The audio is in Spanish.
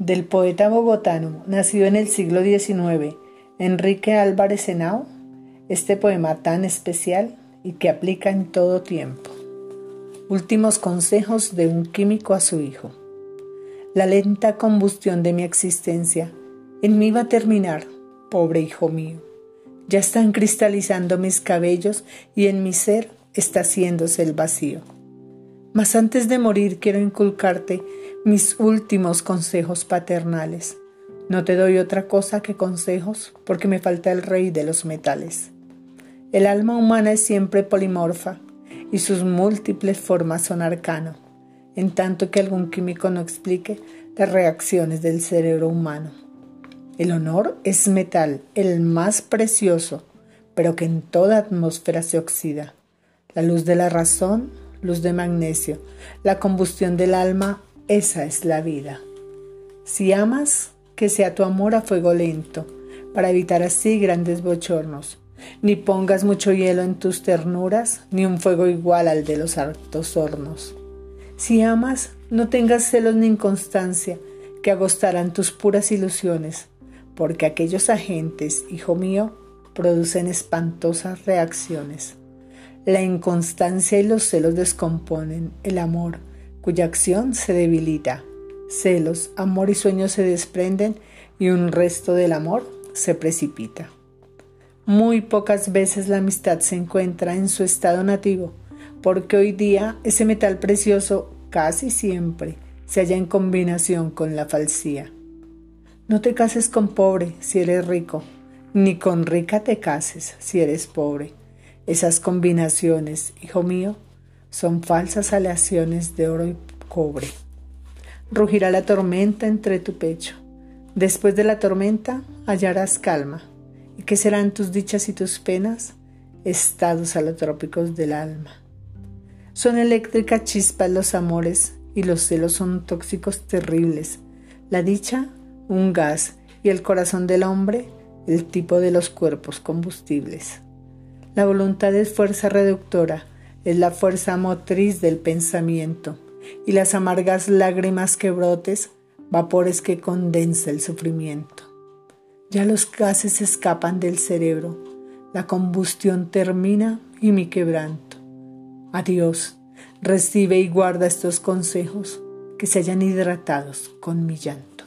del poeta bogotano, nacido en el siglo XIX, Enrique Álvarez Henao, este poema tan especial y que aplica en todo tiempo. Últimos consejos de un químico a su hijo. La lenta combustión de mi existencia en mí va a terminar, pobre hijo mío. Ya están cristalizando mis cabellos y en mi ser está haciéndose el vacío. Mas antes de morir quiero inculcarte mis últimos consejos paternales. No te doy otra cosa que consejos porque me falta el rey de los metales. El alma humana es siempre polimorfa y sus múltiples formas son arcano, en tanto que algún químico no explique las reacciones del cerebro humano. El honor es metal, el más precioso, pero que en toda atmósfera se oxida. La luz de la razón luz de magnesio, la combustión del alma, esa es la vida. Si amas, que sea tu amor a fuego lento, para evitar así grandes bochornos. Ni pongas mucho hielo en tus ternuras, ni un fuego igual al de los altos hornos. Si amas, no tengas celos ni inconstancia, que agostarán tus puras ilusiones, porque aquellos agentes, hijo mío, producen espantosas reacciones. La inconstancia y los celos descomponen el amor, cuya acción se debilita. Celos, amor y sueños se desprenden y un resto del amor se precipita. Muy pocas veces la amistad se encuentra en su estado nativo, porque hoy día ese metal precioso casi siempre se halla en combinación con la falsía. No te cases con pobre si eres rico, ni con rica te cases si eres pobre esas combinaciones, hijo mío, son falsas aleaciones de oro y cobre. Rugirá la tormenta entre tu pecho. Después de la tormenta hallarás calma. ¿Y qué serán tus dichas y tus penas? Estados alotrópicos del alma. Son eléctricas chispas los amores y los celos son tóxicos terribles. La dicha, un gas y el corazón del hombre, el tipo de los cuerpos combustibles. La voluntad es fuerza reductora, es la fuerza motriz del pensamiento, y las amargas lágrimas que brotes, vapores que condensa el sufrimiento. Ya los gases escapan del cerebro, la combustión termina y mi quebranto. Adiós, recibe y guarda estos consejos que se hayan hidratados con mi llanto.